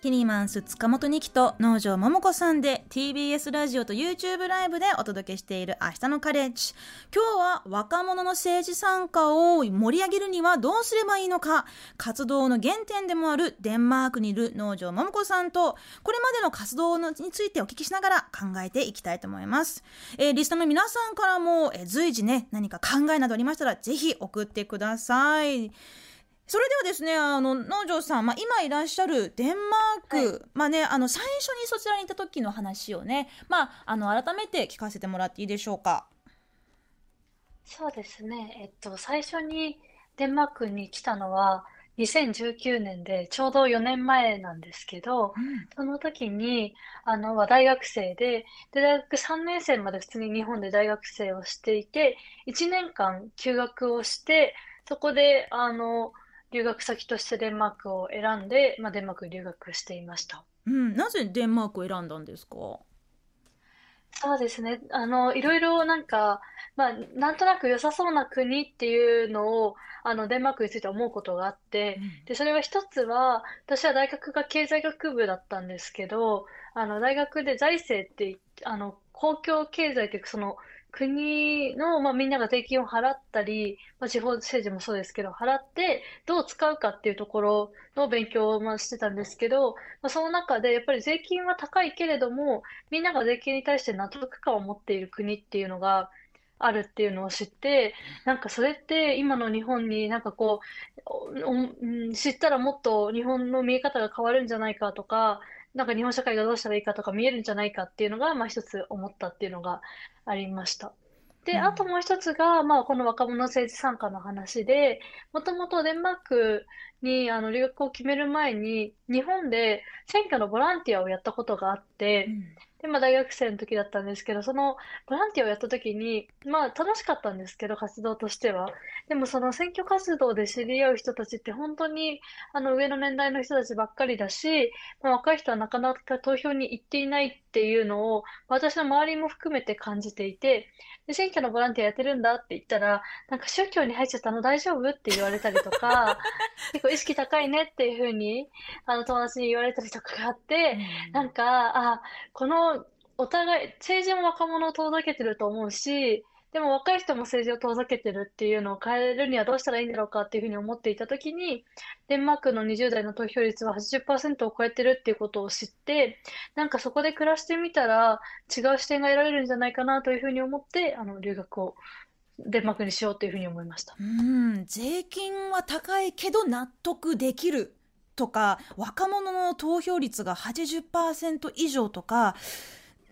キニマンス塚本二木と農場桃子さんで TBS ラジオと YouTube ライブでお届けしている明日のカレッジ。今日は若者の政治参加を盛り上げるにはどうすればいいのか。活動の原点でもあるデンマークにいる農場桃子さんとこれまでの活動についてお聞きしながら考えていきたいと思います、えーリストの皆さんからも、えー随時ね何か考えなどありましたらぜひ送ってください。それではですね、あの農場さん、まあ、今いらっしゃるデンマーク、まあね、あの最初にそちらに行った時の話をね、まあ、あの改めて聞かせてもらっていいでしょうか。そうですね。えっと、最初にデンマークに来たのは2019年でちょうど4年前なんですけど、その時に、あの、は大学生で、で、大学3年生まで普通に日本で大学生をしていて、1年間休学をして、そこで、あの、留学先としてデンマークを選んで、まあ、デンマークに留学していました。うん、なぜデンマークを選んだんですか？そうですね。あの、いろいろなんか、まあ、なんとなく良さそうな国っていうのを、あの、デンマークについて思うことがあって、で、それは一つは、私は大学が経済学部だったんですけど、あの、大学で財政ってい、あの、公共経済っていうか、その、国の、まあ、みんなが税金を払ったり、まあ、地方政治もそうですけど、払ってどう使うかっていうところの勉強をまあしてたんですけど、まあ、その中でやっぱり税金は高いけれども、みんなが税金に対して納得感を持っている国っていうのがあるっていうのを知って、なんかそれって今の日本になんかこう、知ったらもっと日本の見え方が変わるんじゃないかとか、なんか日本社会がどうしたらいいかとか見えるんじゃないかっていうのが、まあ一つ思ったっていうのがありました。で、あともう一つが、まあ、この若者政治参加の話で、もともとデンマークにあの留学を決める前に、日本で選挙のボランティアをやったことがあって、で、まあ、大学生の時だったんですけど、そのボランティアをやった時に、まあ、楽しかったんですけど、活動としては。でも、その選挙活動で知り合う人たちって本当に、あの、上の年代の人たちばっかりだし、まあ、若い人はなかなか投票に行っていないっていうのを、私の周りも含めて感じていて、で、選挙のボランティアやってるんだって言ったら、なんか宗教に入っちゃったの大丈夫って言われたりとか、結構意識高いねっていうふうに、あの、友達に言われたりとかがあって、なんか、あ、この、お互い、政治も若者を遠ざけてると思うし、でも若い人も政治を遠ざけてるっていうのを変えるにはどうしたらいいんだろうかっていうふうに思っていたときに、デンマークの20代の投票率は80%を超えてるっていうことを知って、なんかそこで暮らしてみたら違う視点が得られるんじゃないかなというふうに思って、あの、留学をデンマークにしようというふうに思いました。うん、税金は高いけど納得できるとか若者の投票率が80%以上とか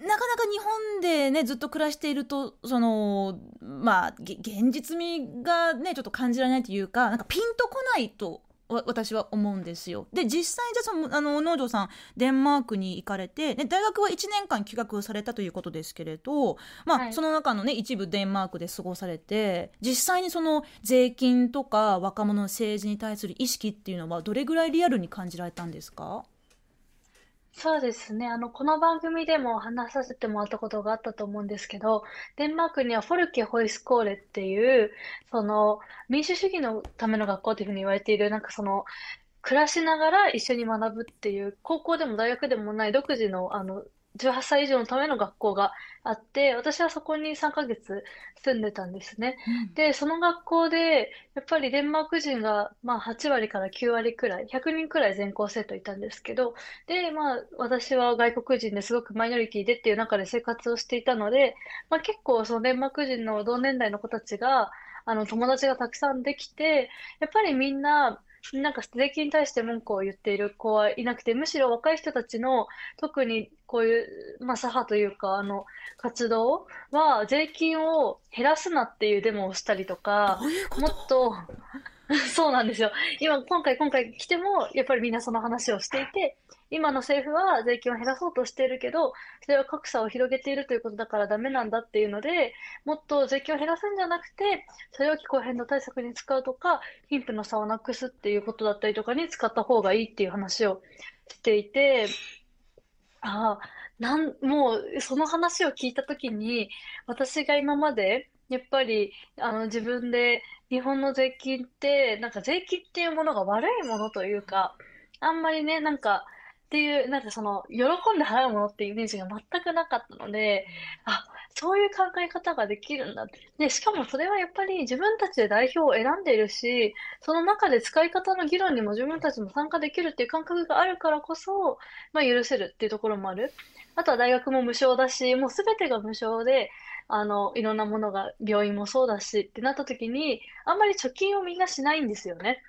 なかなか日本でねずっと暮らしているとそのまあ現実味がねちょっと感じられないというかなんかピンとこないと私は思うんですよ。で実際じゃあそのあの農場さんデンマークに行かれて、ね、大学は1年間休学されたということですけれど、まあはいその中のね一部デンマークで過ごされて実際にその税金とか若者の政治に対する意識っていうのはどれぐらいリアルに感じられたんですか？そうですね。あの、この番組でも話させてもらったことがあったと思うんですけど、デンマークにはフォルケホイスコーレっていう、その、民主主義のための学校というふうに言われている、なんかその、暮らしながら一緒に学ぶっていう、高校でも大学でもない独自の、あの、18歳以上のための学校があって、私はそこに3ヶ月住んでたんですね。で、その学校で、やっぱりデンマーク人が、まあ、8割から9割くらい、100人くらい全校生徒いたんですけど、で、まあ、私は外国人ですごくマイノリティでっていう中で生活をしていたので、まあ、結構そのデンマーク人の同年代の子たちが、あの、友達がたくさんできて、やっぱりみんな、なんか税金に対して文句を言っている子はいなくて、むしろ若い人たちの、特にこういう、まあ、左派というか、あの、活動は、税金を減らすなっていうデモをしたりとか、どういうこと？もっと、そうなんですよ。今、今回、今回来ても、やっぱりみんなその話をしていて、今の政府は税金を減らそうとしているけど、それは格差を広げているということだからダメなんだっていうので、もっと税金を減らすんじゃなくて、それを気候変動対策に使うとか、貧富の差をなくすっていうことだったりとかに使った方がいいっていう話をしていて、ああ、なん、もう、その話を聞いたときに、私が今まで、やっぱり、あの、自分で、日本の税金って、なんか税金っていうものが悪いものというか、あんまりね、なんか、っていう、なんかその、喜んで払うものっていうイメージが全くなかったので、あ、そういう考え方ができるんだ。で、しかもそれはやっぱり自分たちで代表を選んでいるし、その中で使い方の議論にも自分たちも参加できるっていう感覚があるからこそ、まあ許せるっていうところもある。あとは大学も無償だし、もうすべてが無償で、あの、いろんなものが、病院もそうだしってなった時に、あんまり貯金をみんなしないんですよね。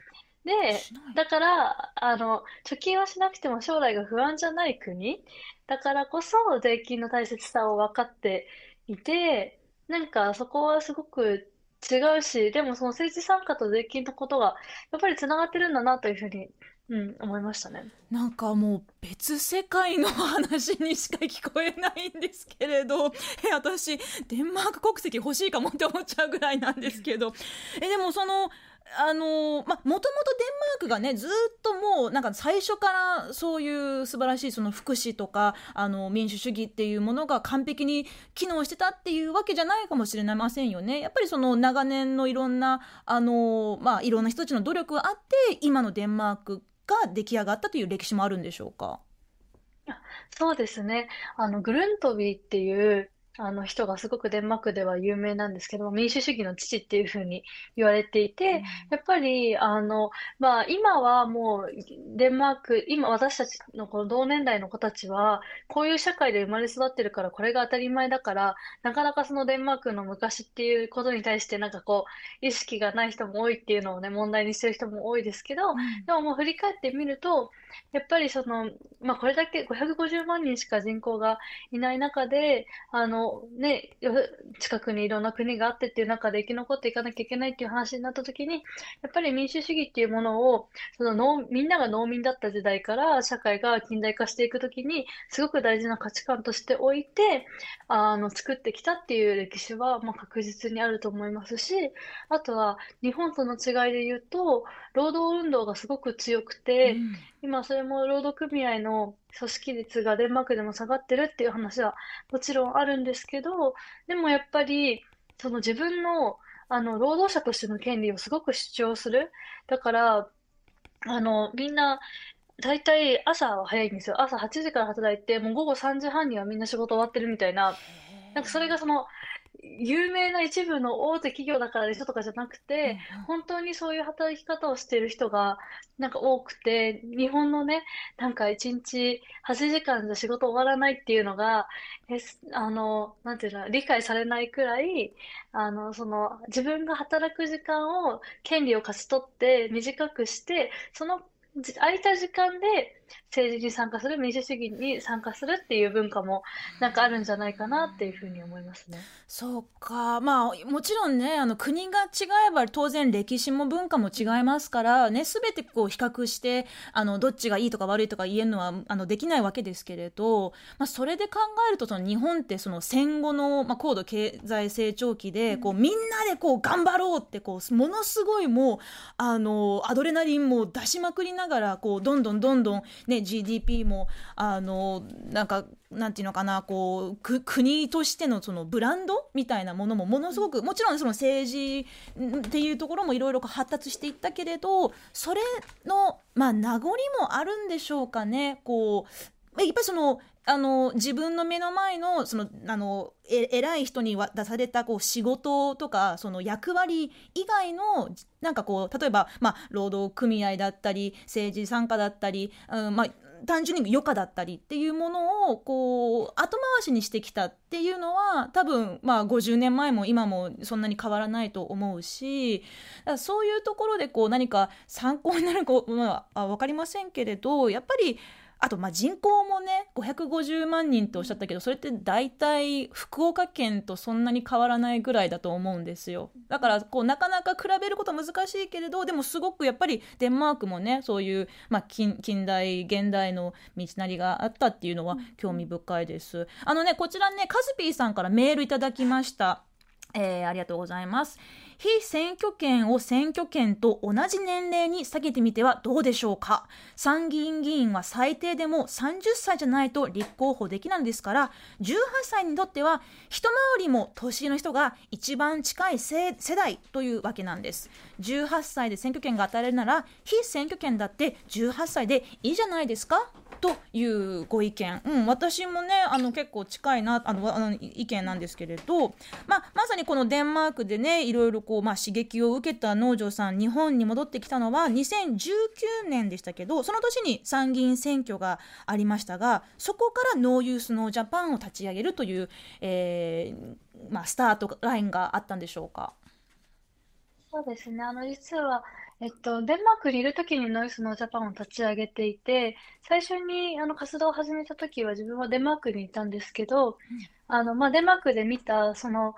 で、だから、あの、貯金はしなくても将来が不安じゃない国？だからこそ税金の大切さを分かっていて、なんかそこはすごく違うし、でもその政治参加と税金のことがやっぱりつながってるんだなというふうに、うん、思いましたね。なんかもう別世界の話にしか聞こえないんですけれど、え、私、デンマーク国籍欲しいかもって思っちゃうぐらいなんですけど、え、でもその、あのまあもともとデンマークがねずっともうなんか最初からそういう素晴らしいその福祉とかあの民主主義っていうものが完璧に機能してたっていうわけじゃないかもしれませんよね。やっぱりその長年のいろんなあのまあいろんな人たちの努力があって今のデンマークが出来上がったという歴史もあるんでしょうか？そうですね。あのグルントビーっていうあの人がすごくデンマークでは有名なんですけど、民主主義の父っていうふうに言われていて、やっぱり、あの、まあ、今はもう、デンマーク、今私たちのこの同年代の子たちは、こういう社会で生まれ育ってるから、これが当たり前だから、なかなかそのデンマークの昔っていうことに対して、なんかこう、意識がない人も多いっていうのをね、問題にしてる人も多いですけど、でももう振り返ってみると、やっぱりその、まあ、これだけ550万人しか人口がいない中で、あの、ね、近くにいろんな国があってっていう中で生き残っていかなきゃいけないっていう話になった時に、やっぱり民主主義っていうものを、その農みんなが農民だった時代から社会が近代化していく時に、すごく大事な価値観としておいて、あの、作ってきたっていう歴史は、まあ、確実にあると思いますし、あとは、日本との違いで言うと、労働運動がすごく強くて、うん。今それも労働組合の組織率がデンマークでも下がってるっていう話はもちろんあるんですけど、でもやっぱり、その自分の、あの、労働者としての権利をすごく主張する。だから、あの、みんな、大体朝は早いんですよ。朝8時から働いて、もう午後3時半にはみんな仕事終わってるみたいな。なんかそれがその、有名な一部の大手企業だからでしょとかじゃなくて、うん、本当にそういう働き方をしている人がなんか多くて、日本のね、なんか1日8時間じゃ仕事終わらないっていうのが、えあの、なんていうの、理解されないくらい、あの、その自分が働く時間を、権利を勝ち取って短くして、その空いた時間で政治に参加する、民主主義に参加するっていう文化もなんかあるんじゃないかなっていうふうに思いますね。そうか。まあ、もちろんね、あの国が違えば当然歴史も文化も違いますから、ね、すべてこう比較して、あの、どっちがいいとか悪いとか言えるのは、あの、できないわけですけれど、まあ、それで考えると、その日本ってその戦後の、まあ、高度経済成長期で、こう、みんなでこう、頑張ろうって、こう、ものすごいもう、あの、アドレナリンも出しまくりながら、こう、どんどんどんどん、ね、GDP もあのなんかなんていうのかなこうく国としてのそのブランドみたいなものもものすごくもちろんその政治っていうところもいろいろ発達していったけれどそれの、まあ、名残もあるんでしょうかね。こうやっぱりそのあの自分の目の前のそのあのえ偉い人に出されたこう仕事とかその役割以外のなんかこう例えば、まあ、労働組合だったり政治参加だったり、うんまあ、単純に余暇だったりっていうものをこう後回しにしてきたっていうのは多分まあ50年前も今もそんなに変わらないと思うしそういうところでこう何か参考になるかは分かりませんけれどやっぱりあとまあ人口もね550万人とおっしゃったけどそれって大体福岡県とそんなに変わらないぐらいだと思うんですよだからこうなかなか比べること難しいけれどでもすごくやっぱりデンマークもねそういう、まあ、近近代現代の道なりがあったっていうのは興味深いです。あのねこちらねカズピーさんからメールいただきました。えー、ありがとうございます。非選挙権を選挙権と同じ年齢に下げてみてはどうでしょうか？参議院議員は最低でも30歳じゃないと立候補できないんですから18歳にとっては一回りも年の人が一番近い世代というわけなんです。18歳で選挙権が与えられるなら非選挙権だって18歳でいいじゃないですか。というご意見、うん、私もねあの結構近いなあのあの意見なんですけれど、まあ、まさにこのデンマークでねいろいろこう、まあ、刺激を受けた農場さん日本に戻ってきたのは2019年でしたけどその年に参議院選挙がありましたがそこからノーユースノージャパンを立ち上げるという、えーまあ、スタートラインがあったんでしょうか？そうですね。あの、実は、えっと、デンマークにいる時にノイスノージャパンを立ち上げていて、最初にあの活動を始めた時は自分はデンマークにいたんですけど、あの、まあ、デンマークで見た、その、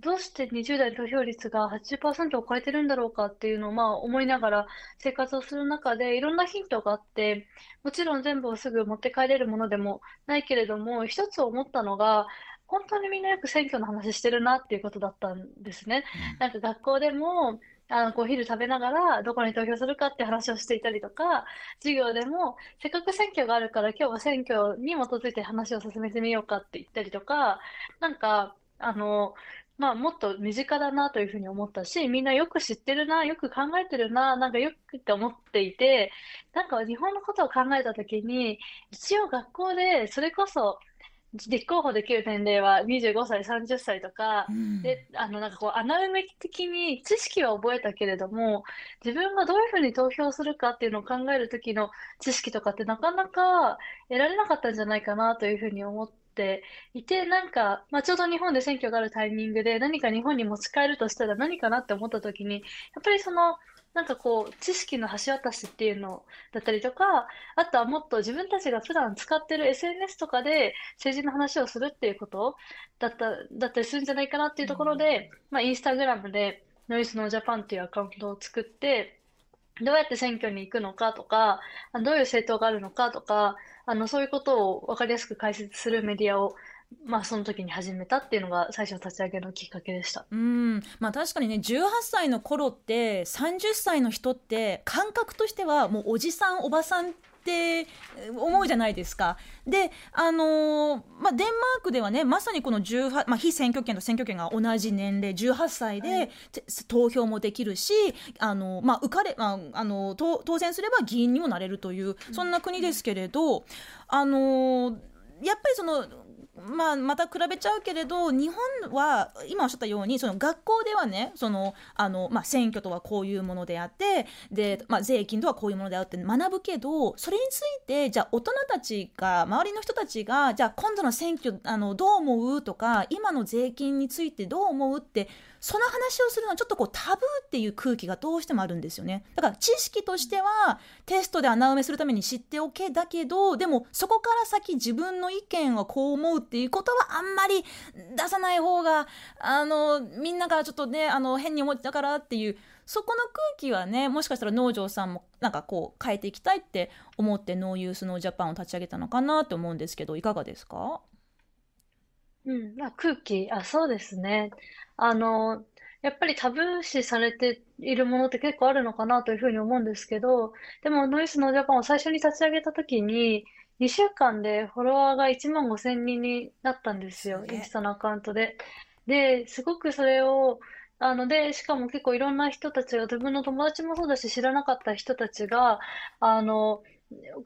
どうして20代投票率が80%を超えてるんだろうかっていうのをまあ思いながら生活をする中でいろんなヒントがあって、もちろん全部をすぐ持って帰れるものでもないけれども、一つ思ったのが、本当にみんなよく選挙の話してるなっていうことだったんですね。なんか学校でも、あの、お昼食べながら、どこに投票するかって話をしていたりとか、授業でも、せっかく選挙があるから、今日は選挙に基づいて話を進めてみようかって言ったりとか、なんか、あの、まあ、もっと身近だなというふうに思ったし、みんなよく知ってるな、よく考えてるな、なんかよくって思っていて、なんか日本のことを考えたときに、一応学校で、それこそ、立候補できる年齢は25歳、30歳とか、うん、で、あの、なんかこう、穴埋め的に知識は覚えたけれども、自分がどういうふうに投票するかっていうのを考えるときの知識とかってなかなか得られなかったんじゃないかなというふうに思っていて、なんか、まあ、ちょうど日本で選挙があるタイミングで何か日本に持ち帰るとしたら何かなって思ったときに、やっぱりその、なんかこう、知識の橋渡しっていうのだったりとか、あとはもっと自分たちが普段使ってる SNS とかで政治の話をするっていうことだった、だったりするんじゃないかなっていうところで、まあ、インスタグラムでノイズノージャパンっていうアカウントを作って、どうやって選挙に行くのかとか、どういう政党があるのかとか、あの、そういうことを分かりやすく解説するメディアをまあその時に始めたっていうのが最初の立ち上げのきっかけでした。うんまあ確かにね18歳の頃って30歳の人って感覚としてはもうおじさんおばさんって思うじゃないですか。で、あのー、まあ、デンマークではね、まさにこの18、まあ、非選挙権と選挙権が同じ年齢、18歳で、はい、投票もできるし、あのー、まあ、受かれ、まあ、あのー、当選すれば議員にもなれるという、そんな国ですけれど、あのやっぱりそのまあ、また比べちゃうけれど日本は今おっしゃったようにその学校ではねそのあの、まあ、選挙とはこういうものであってで、まあ、税金とはこういうものであって学ぶけどそれについてじゃあ大人たちが周りの人たちがじゃあ今度の選挙あのどう思うとか今の税金についてどう思うってその話をするのはちょっとこうタブーっていう空気がどうしてもあるんですよね。だから知識としてはテストで穴埋めするために知っておけだけどでもそこから先自分の意見はこう思うっていうことはあんまり出さない方があのみんながちょっとねあの変に思ったからっていうそこの空気はねもしかしたら農場さんもなんかこう変えていきたいって思ってノーユースノージャパンを立ち上げたのかなと思うんですけどいかがですか？うん、まあ、空気、あ、そうですね。あの、やっぱりタブー視されているものって結構あるのかなというふうに思うんですけど、でもノイスのジャパンを最初に立ち上げた時に、2週間でフォロワーが1万5千人になったんですよ、インスタのアカウントで。で、すごくそれを、あの、で、しかも結構いろんな人たちが、自分の友達もそうだし、知らなかった人たちが、あの、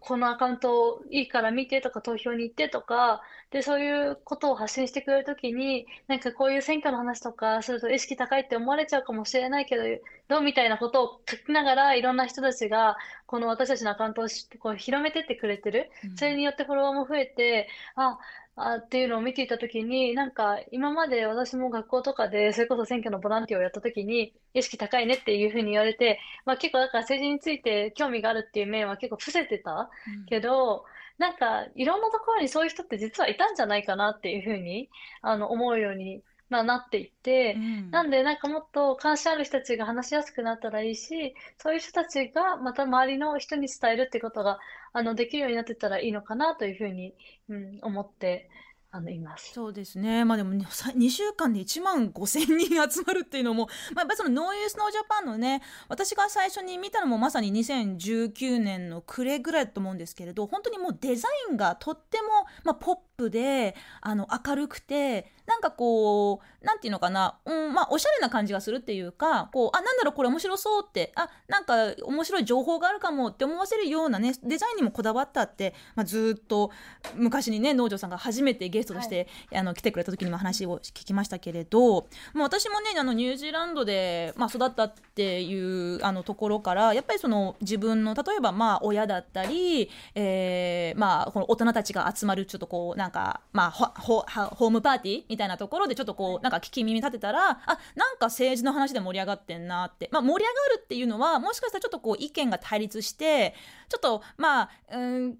このアカウントいいから見てとか投票に行ってとか、で、そういうことを発信してくれるときに、なんかこういう選挙の話とかすると意識高いって思われちゃうかもしれないけど、どうみたいなことを書きながら、いろんな人たちが、この私たちのアカウントをこう広めてってくれてる。それによってフォロワーも増えて、あ、あっていうのを見ていたときに、なんか今まで私も学校とかで、それこそ選挙のボランティアをやったときに、意識高いねっていうふうに言われて、まあ結構だから政治について興味があるっていう面は結構伏せてたけど、なんかいろんなところにそういう人って実はいたんじゃないかなっていうふうに、あの、思うようにまあ、なっていって、うんなんでなんかもっと関心ある人たちが話しやすくなったらいいし、そういう人たちがまた周りの人に伝えるってことが、あの、できるようになってったらいいのかなというふうに、うん、思って、あの、います。そうですね。まあでもね、さ2 週間で1万5千人集まるっていうのも、まあやっぱりそのノーユースノージャパンのね、私が最初に見たのもまさに2019年の暮れぐらいだと思うんですけれど、本当にもうデザインがとっても、まあ、ポップで、あの、明るくて、なんかこう、なんていうのかな、うん、まあ、おしゃれな感じがするっていうか、こう、あ、なんだろう、これ面白そうって、あ、なんか面白い情報があるかもって思わせるようなね、デザインにもこだわったって、まあ、ずっと昔にね、農場さんが初めてゲストとして、はい、あの、来てくれた時にも話を聞きましたけれど、まあ、私もね、あの、ニュージーランドで、まあ、育ったっていう、あの、ところから、やっぱりその、自分の、例えば、まあ、親だったり、えー、まあ、この大人たちが集まる、ちょっとこう、なんか、まあ、ホホームパーティーみたいなところでちょっとこう、なんか聞き耳立てたら、あ、なんか政治の話で盛り上がってんなって。まあ、盛り上がるっていうのは、もしかしたらちょっとこう、意見が対立して、ちょっと、まあ、うん、喧嘩っ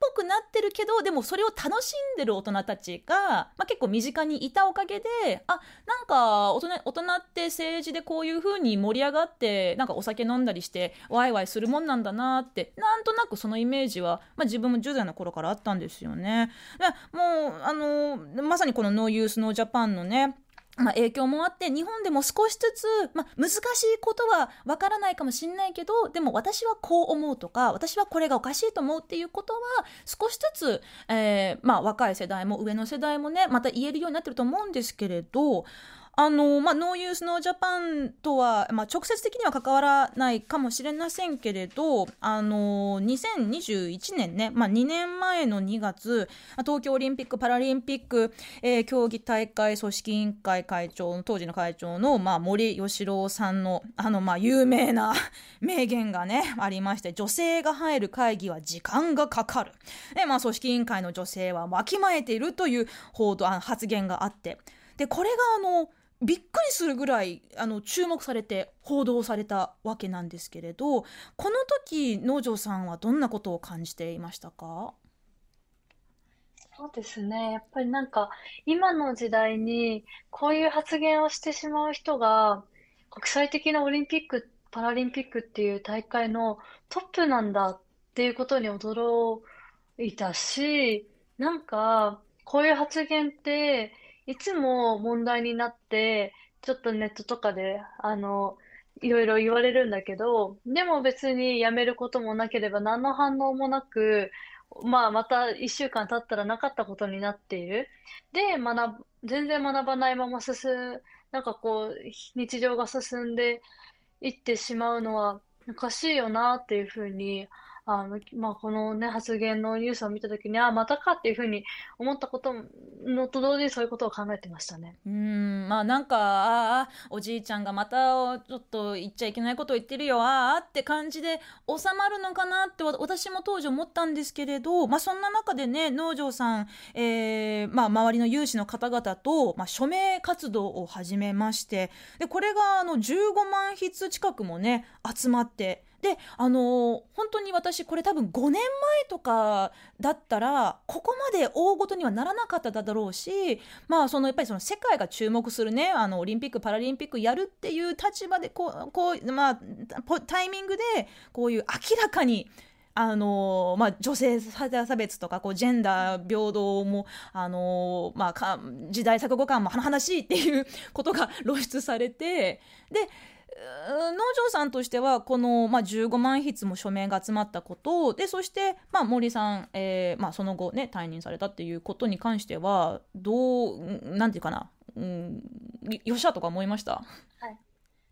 ぽくなってるけど、でもそれを楽しんでる大人たちが、まあ、結構身近にいたおかげで、あ、なんか大人、大人って政治でこういう風に盛り上がって、なんかお酒飲んだりして、ワイワイするもんなんだなって、なんとなくそのイメージは、まあ、自分も10代の頃からあったんですよね。もう、あの、まさにこのノーユースノージャパンのね、まあ、影響もあって、日本でも少しずつ、まあ、難しいことはわからないかもしれないけど、でも私はこう思うとか、私はこれがおかしいと思うっていうことは、少しずつ、えー、まあ、若い世代も上の世代もね、また言えるようになってると思うんですけれど、あの、まあ、ノーユースノージャパンとは、まあ、直接的には関わらないかもしれませんけれど、あの、2021年ね、まあ、2年前の2月、東京オリンピック・パラリンピック、えー、競技大会組織委員会会長の、当時の会長の、まあ、森喜朗さんの、あの、まあ、有名な 名言がね、ありまして、女性が入る会議は時間がかかる。で、まあ、組織委員会の女性はわきまえているという報道、あ発言があって、で、これがあの、びっくりするぐらいあの注目されて報道されたわけなんですけれどこの時農場さんはどんなことを感じていましたか？そうですね。やっぱりなんか、今の時代に、こういう発言をしてしまう人が、国際的なオリンピック、パラリンピックっていう大会のトップなんだっていうことに驚いたし、なんか、こういう発言って、いつも問題になって、ちょっとネットとかで、あの、いろいろ言われるんだけど、でも別にやめることもなければ何の反応もなく、まあまた一週間経ったらなかったことになっている。で、学全然学ばないまま進む、なんかこう、日常が進んでいってしまうのはおかしいよなっていうふうにあの、まあ、このね、発言のニュースを見たときに、あ、またかっていうふうに思ったことのと同時にそういうことを考えてましたね。うん、まあなんか、ああ、おじいちゃんがまたちょっと言っちゃいけないことを言ってるよ、ああって感じで収まるのかなって私も当時思ったんですけれど、まあそんな中でね、農場さん、えー、まあ周りの有志の方々と、まあ署名活動を始めまして、で、これがあの15万筆近くもね、集まって、で、あのー、本当に私これ多分5年前とかだったら、ここまで大ごとにはならなかっただろうし、まあそのやっぱりその世界が注目するね、あのオリンピック、パラリンピックやるっていう立場で、こう、こう、まあ、タイミングで、こういう明らかに、あのまあ、女性差別とか、こう、ジェンダー平等も、あのまあ、時代錯誤感も甚だしいっていうことが露出されて、で、農場さんとしては、この、まあ、15万筆も署名が集まったことで、そして、まあ、森さん、えー、まあ、その後ね、退任されたっていうことに関しては、どう、なんていうかな、うん、よっしゃとか思いました？はい。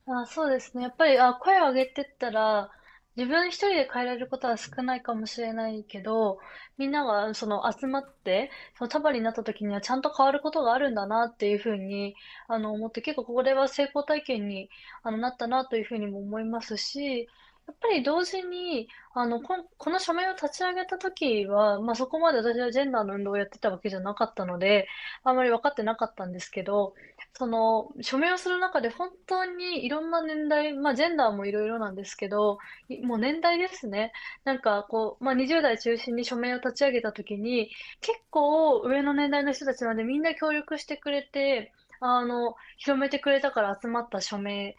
あそうですね。やっぱり、あ、声を上げてったら、自分一人で変えられることは少ないかもしれないけど、みんながその集まって、その束になった時にはちゃんと変わることがあるんだなっていうふうに、あの、思って結構これは成功体験にあのなったなというふうにも思いますし、やっぱり同時に、あの、こん、この署名を立ち上げた時は、まあそこまで私はジェンダーの運動をやってたわけじゃなかったので、あんまり分かってなかったんですけど、その、署名をする中で本当にいろんな年代、まあジェンダーもいろいろなんですけど、いもう年代ですね。なんかこう、まあ20代中心に署名を立ち上げた時に、結構上の年代の人たちまでみんな協力してくれて、あの、広めてくれたから集まった署名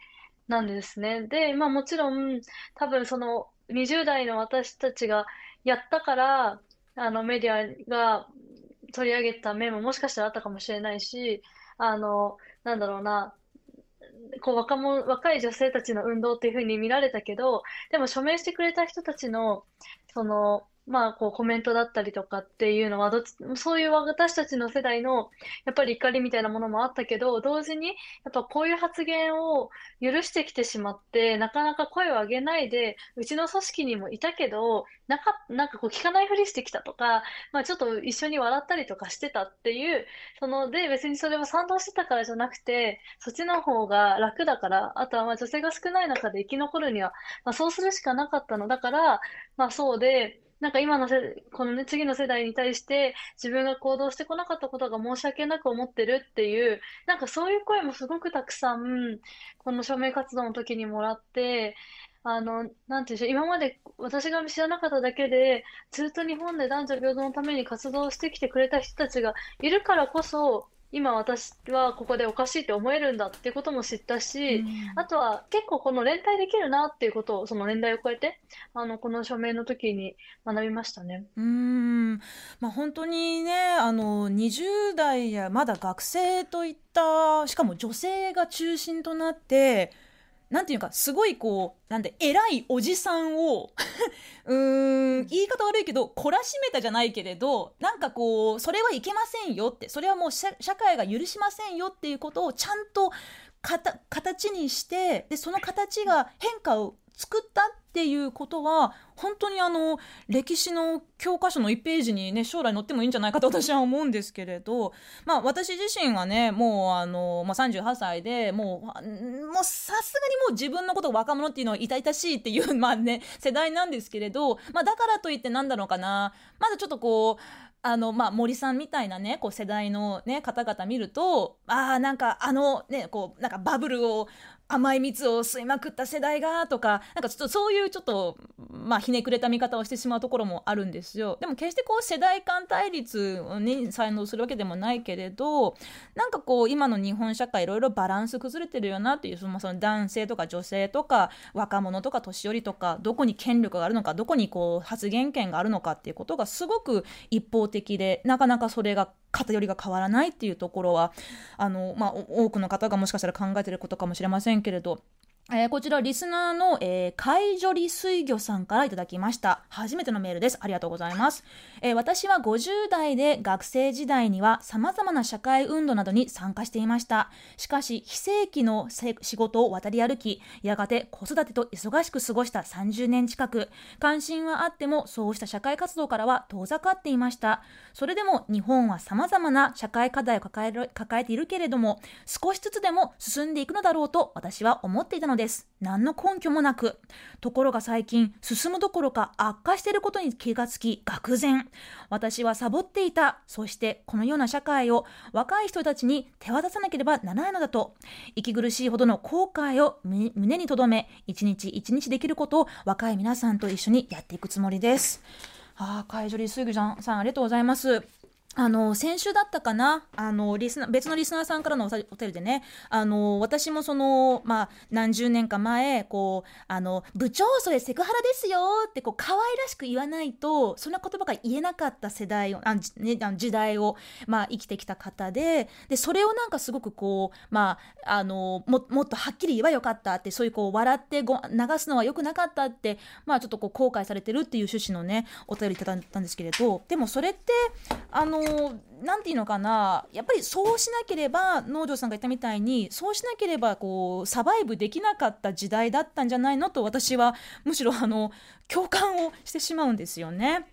なんですね。で、まあもちろん、多分その20代の私たちがやったから、あのメディアが取り上げた面ももしかしたらあったかもしれないし、あの、なんだろうな、こう若者、若い女性たちの運動っていうふうに見られたけど、でも署名してくれた人たちの、その、まあ、こうコメントだったりとかっていうのはどっち、そういう私たちの世代のやっぱり怒りみたいなものもあったけど、同時にやっぱこういう発言を許してきてしまって、なかなか声を上げないで、うちの組織にもいたけど、なか、なんかこう聞かないふりしてきたとか、まあちょっと一緒に笑ったりとかしてたっていう、そので別にそれは賛同してたからじゃなくて、そっちの方が楽だから、あとはまあ女性が少ない中で生き残るには、まあそうするしかなかったの。だから、まあそうで、なんか今のせ、このね、次の世代に対して自分が行動してこなかったことが申し訳なく思ってるっていう、なんかそういう声もすごくたくさん、この署名活動の時にもらって、あの、なんていうんでしょう、今まで私が知らなかっただけで、ずっと日本で男女平等のために活動してきてくれた人たちがいるからこそ、今私はここでおかしいって思えるんだっていうことも知ったし、あとは結構この連帯できるなっていうことをその年代を超えてあのこの署名の時に学びましたね。うんまあ、本当にねあの20代やまだ学生といったしかも女性が中心となってなんていうか、すごいこう、なんで、偉いおじさんを うーん、言い方悪いけど、懲らしめたじゃないけれど、なんかこう、それはいけませんよって、それはもう社会が許しませんよっていうことをちゃんと形にして、で、その形が変化を作ったっていうことは、本当にあの、歴史の教科書の1ページにね、将来載ってもいいんじゃないかと私は思うんですけれど、まあ私自身はね、もうあの、まあ38歳で、もう、さすがにもう自分のことを若者っていうのは痛々しいっていう、まあね、世代なんですけれど、まあだからといってなんだろうかな、まだちょっとこう、あの、まあ、森さんみたいなね、こう世代のね、方々見ると、ああ、なんかあのね、こう、なんかバブルを甘い蜜を吸いまくった世代が、とか、なんかちょっとそういうちょっと、まあ、ひねくれた見方をしてしまうところもあるんですよ。でも決してこう、世代間対立に才能するわけでもないけれど、なんかこう、今の日本社会いろいろバランス崩れてるよなっていう、そのその男性とか女性とか、若者とか年寄りとか、どこに権力があるのか、どこにこう、発言権があるのかっていうことがすごく一方的で、なかなかそれが偏りが変わらないっていうところは、あの、まあ、多くの方がもしかしたら考えてることかもしれませんけれど、えー、こちら、リスナーの、えー、海女理水魚さんからいただきました。初めてのメールです。ありがとうございます。えー、私は50代で学生時代には様々な社会運動などに参加していました。しかし、非正規の仕事を渡り歩き、やがて子育てと忙しく過ごした30年近く、関心はあっても、そうした社会活動からは遠ざかっていました。それでも、日本は様々な社会課題を抱える抱えているけれども、少しずつでも進んでいくのだろうと私は思っていたので。です。何の根拠もなく。ところが最近、進むどころか悪化していることに気がつき、愕然。私はサボっていた。そして、このような社会を若い人たちに手渡さなければならないのだと。息苦しいほどの後悔を胸に留め、一日一日できることを若い皆さんと一緒にやっていくつもりです。ああ、海上リスイグさん、さんありがとうございます。あの、先週だったかな？あの、リスナ、別のリスナーさんからのお便りでね、あの、私もその、まあ、何十年か前、こう、あの、部長、それセクハラですよって、こう、可愛らしく言わないと、そんな言葉が言えなかった世代を、あね、あ時代を、まあ、生きてきた方で、で、それをなんかすごくこう、まあ、あの、も、もっとはっきり言えばよかったって、そういうこう、笑ってご流すのは良くなかったって、まあ、ちょっとこう、後悔されてるっていう趣旨のね、お便りいただいたんですけれど、でもそれって、あの、なんていうのかな、やっぱりそうしなければ、農場さんが言ったみたいに、そうしなければ、こう、サバイブできなかった時代だったんじゃないのと、私は、むしろ、あの、共感をしてしまうんですよね。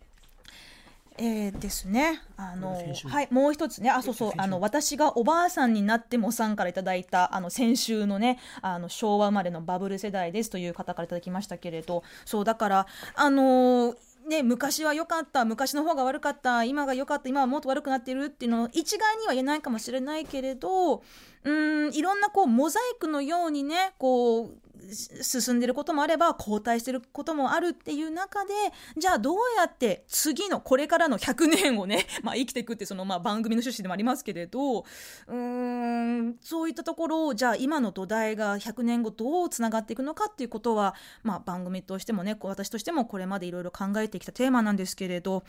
えー、ですね。あのはいもう一つね。あそうそう。あの私がおばあさんになってもさんからいただいたあの先週のねあの昭和生まれのバブル世代ですという方からいただきましたけれど。そうだからあのーね、昔は良かった昔の方が悪かった今が良かった今はもっと悪くなってるっていうのを一概には言えないかもしれないけれどうんいろんなこうモザイクのようにねこう進んでることもあれば後退してることもあるっていう中でじゃあどうやって次のこれからの100年をね、まあ、生きていくってそのまあ番組の趣旨でもありますけれどうーんそういったところをじゃあ今の土台が100年後どうつながっていくのかっていうことは、まあ、番組としてもね私としてもこれまでいろいろ考えてきたテーマなんですけれど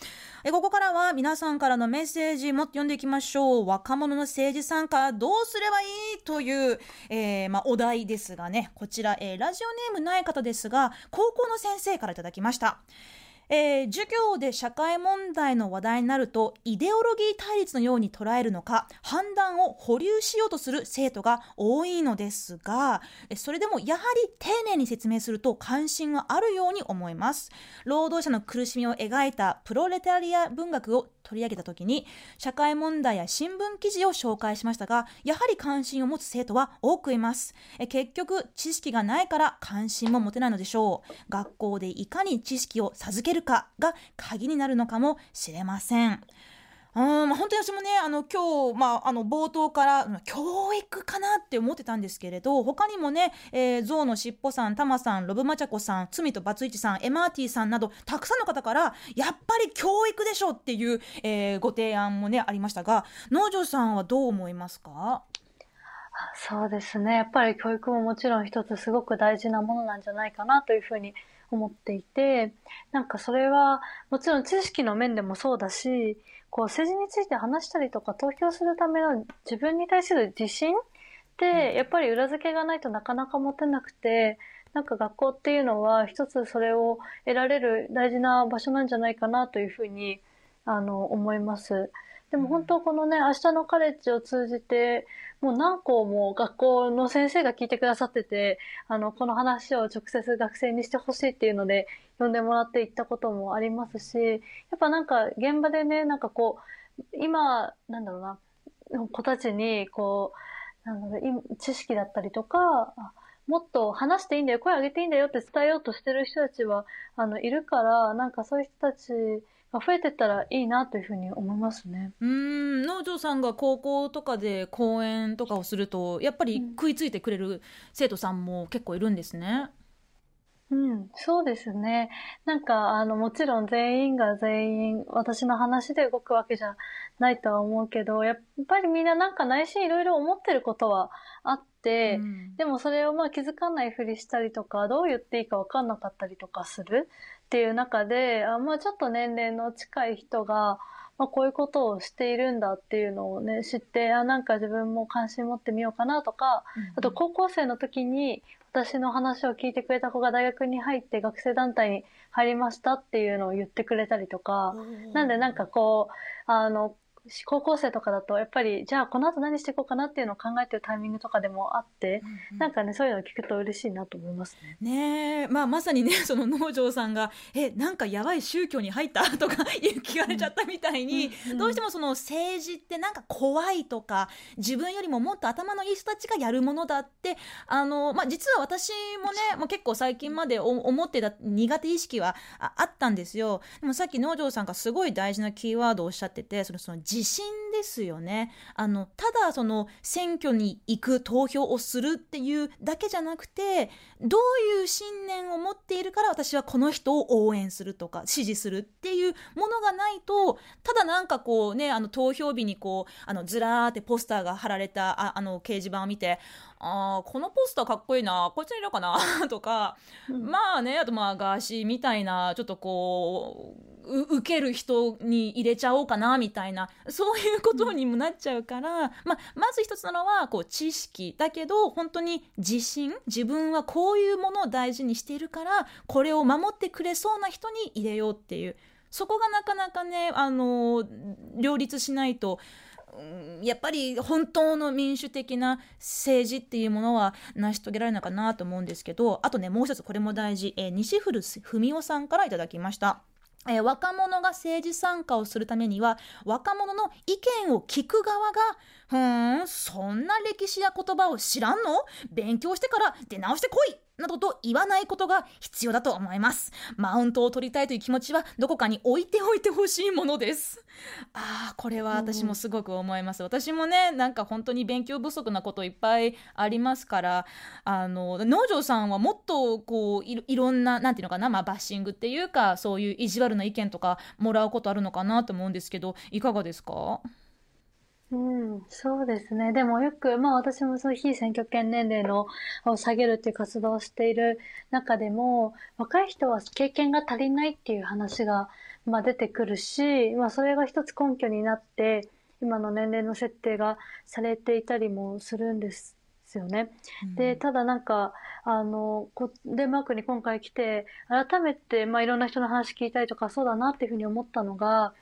えここからは皆さんからのメッセージもっと読んでいきましょう。若者の政治参加どうすればいいという、えーまあ、お題ですがねこちら、えーラジオネームない方ですが高校の先生からいただきました。えー授業で社会問題の話題になるとイデオロギー対立のように捉えるのか判断を保留しようとする生徒が多いのですがえそれでもやはり丁寧に説明すると関心はあるように思います労働者の苦しみを描いたプロレタリア文学を取り上げた時に社会問題や新聞記事を紹介しましたがやはり関心を持つ生徒は多くいます。え結局知識がないから関心も持てないのでしょう。学校でいかに知識を授けるかが鍵になるのかもしれません。うんまあ、本当に私もねあの今日、まあ、あの冒頭から教育かなって思ってたんですけれど他にもね、えー、ゾウのしっぽさんタマさんロブマチャコさん罪とバツイチさんエマーティさんなどたくさんの方からやっぱり教育でしょっていう、えーご提案もねありましたが農場さんはどう思いますか？そうですね。やっぱり教育ももちろん一つすごく大事なものなんじゃないかなというふうに思っていて、なんかそれはもちろん知識の面でもそうだし、こう政治について話したりとか投票するための自分に対する自信ってやっぱり裏付けがないとなかなか持てなくて、なんか学校っていうのは一つそれを得られる大事な場所なんじゃないかなというふうにあの思います。でも本当このね、明日のカレッジを通じて、もう何校も学校の先生が聞いてくださってて、あの、この話を直接学生にしてほしいっていうので、呼んでもらって行ったこともありますし、やっぱなんか現場でね、なんかこう、今、なんだろうな、子たちに、こう、なんだろう、知識だったりとか、もっと話していいんだよ、声上げていいんだよって伝えようとしてる人たちは、あの、いるから、なんかそういう人たちが増えてったらいいなというふうに思いますね。うーん農場さんが高校とかで講演とかをするとやっぱり食いついてくれる生徒さんも結構いるんですね。うん、そうですね。なんか、あの、もちろん全員が全員私の話で動くわけじゃないとは思うけど、やっぱりみんななんか内心いろいろ思ってることはあって、うんでもそれをまあ気づかないふりしたりとか、どう言っていいかわかんなかったりとかするっていう中で、あまあちょっと年齢の近い人が、まあこういうことをしているんだっていうのをね、知って、あ、なんか自分も関心持ってみようかなとか、あと高校生の時に私の話を聞いてくれた子が大学に入って学生団体に入りましたっていうのを言ってくれたりとか、なんでなんかこう、あの、高校生とかだとやっぱりじゃあこの後何していこうかなっていうのを考えてるタイミングとかでもあって、なんかねそういうのを聞くと嬉しいなと思いますね。ねえ。まあまさにねその農場さんが「えなんかやばい宗教に入った?」とか 聞かれちゃったみたいに、うん。どうしてもその政治ってなんか怖いとか自分よりももっと頭のいい人たちがやるものだってあの、まあ、実は私もねもう結構最近までお思ってた苦手意識はああったんですよ。でもさっき農場さんがすごい大事なキーワードをおっしゃっててそのその自信ですよね。あのただその選挙に行く投票をするっていうだけじゃなくてどういう信念を持っているから私はこの人を応援するとか支持するっていうものがないとただなんかこうねあの投票日にこうあのずらーってポスターが貼られたああの掲示板を見てあーこのポスターかっこいいなこっちにいるかな とか、まあねあとまあガーシーみたいなちょっとこうう受ける人に入れちゃおうかなみたいなそういうことにもなっちゃうから、まあ、まず一つなのはこう知識だけど本当に自信自分はこういうものを大事にしているからこれを守ってくれそうな人に入れようっていうそこがなかなかねあの両立しないとうんやっぱり本当の民主的な政治っていうものは成し遂げられるのかなと思うんですけどあとねもう一つこれも大事、えー西古文夫さんからいただきました。えー若者が政治参加をするためには若者の意見を聞く側が「ふーんそんな歴史や言葉を知らんの？勉強してから出直してこい!」などと言わないことが必要だと思います。マウントを取りたいという気持ちはどこかに置いておいてほしいものです。ああこれは私もすごく思います、私もねなんか本当に勉強不足なこといっぱいありますからあの農場さんはもっとこういろんななんていうのかな、まあ、バッシングっていうかそういう意地悪な意見とかもらうことあるのかなと思うんですけどいかがですか？うん、そうですね。でもよく、まあ私もそういう非選挙権年齢のを下げるっていう活動をしている中でも、若い人は経験が足りないっていう話が、まあ、出てくるし、まあそれが一つ根拠になって、今の年齢の設定がされていたりもするんですよね。で、ただなんか、あの、こデンマークに今回来て、改めて、まあいろんな人の話聞いたりとか、そうだなっていうふうに思ったのが、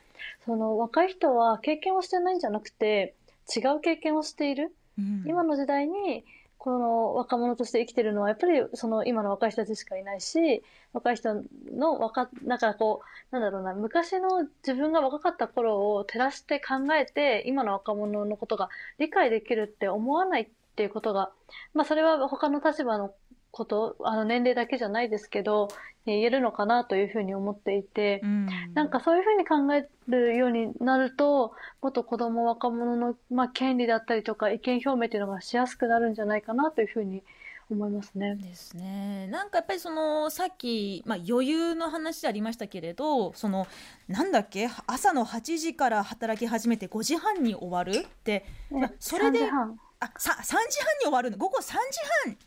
その若い人は経験をしてないんじゃなくて、違う経験をしている。うん今の時代に、この若者として生きてるのは、やっぱりその今の若い人たちしかいないし、若い人の若、なんかこう、なんだろうな、昔の自分が若かった頃を照らして考えて、今の若者のことが理解できるって思わないっていうことが、まあそれは他の立場のこと、あの年齢だけじゃないですけど、言えるのかなというふうに思っていて、うんなんかそういうふうに考えるようになると、もっと子供、若者の、まあ、権利だったりとか意見表明っていうのがしやすくなるんじゃないかなというふうに思いますね。ですね。なんかやっぱりそのさっき、まあ、余裕の話でありましたけれどそのなんだっけ朝の8時から働き始めて5時半に終わるって、まあそれで3時半あさ3時半に終わるの？午後3時半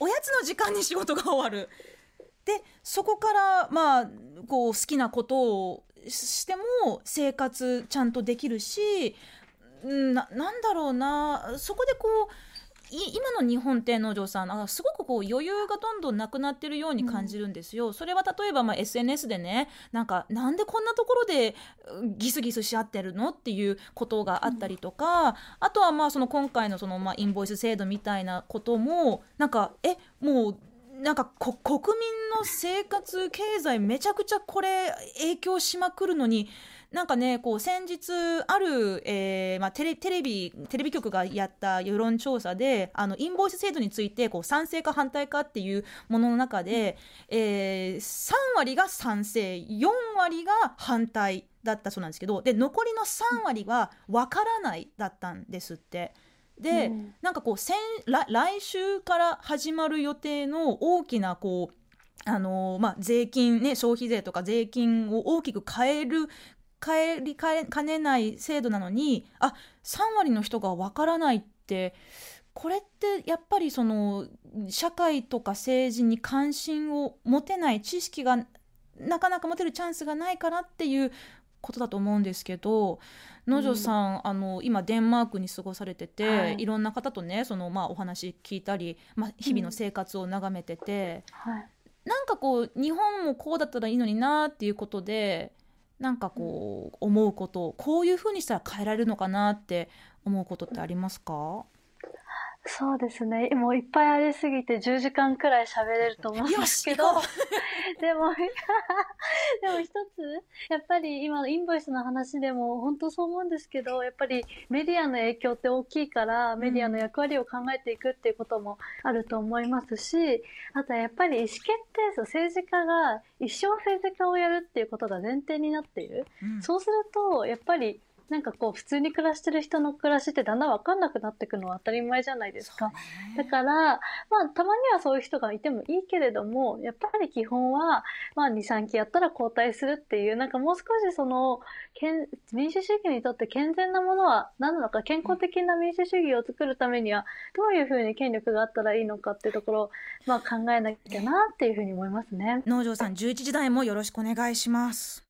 おやつの時間に仕事が終わる。でそこからまあこう好きなことをしても生活ちゃんとできるしうんななんだろうなそこでこう今の日本って農場さんあすごくこう余裕がどんどんなくなってるように感じるんですよ。それは例えばまあ SNS でねなんかなんでこんなところでギスギスし合ってるのっていうことがあったりとか、あとはまあその今回のそのまあインボイス制度みたいなこともなんかえもうなんかこ国民の生活経済めちゃくちゃこれ影響しまくるのになんかねこう先日ある、えーまあ、テレテレビテレビ局がやった世論調査であのインボイス制度についてこう賛成か反対かっていうものの中で、えー3割が賛成4割が反対だったそうなんですけどで残りの3割は分からないだったんですって。で、うんなんかこう先来来週から始まる予定の大きなこうあのーまあ、税金ね消費税とか税金を大きく変える変えりかねない制度なのにあ3割の人がわからないってこれってやっぱりその社会とか政治に関心を持てない知識がなかなか持てるチャンスがないからっていうことだと思うんですけど野城さん、あの今デンマークに過ごされてて、はい。い、ろんな方とねその、まあ、お話聞いたり、まあ、日々の生活を眺めてて、はい。なんかこう日本もこうだったらいいのになっていうことでなんかこう思うことこういうふうにしたら変えられるのかなって思うことってありますか？そうですね。もういっぱいありすぎて10時間くらい喋れると思うんですけど でも、でも一つ、やっぱり今のインボイスの話でも本当そう思うんですけど、やっぱりメディアの影響って大きいから、メディアの役割を考えていくっていうこともあると思いますし、あとはやっぱり意思決定層、政治家が一生政治家をやるっていうことが前提になっている。うんそうすると、やっぱり、なんかこう、普通に暮らしてる人の暮らしってだんだんわかんなくなっていくのは当たり前じゃないですか。だから、まあ、たまにはそういう人がいてもいいけれども、やっぱり基本は、まあ、2、3期やったら交代するっていう、なんかもう少しその、健民主主義にとって健全なものは何なのか、健康的な民主主義を作るためには、どういうふうに権力があったらいいのかっていうところを、まあ、考えなきゃなっていうふうに思いますね。農場さん11時台もよろしくお願いします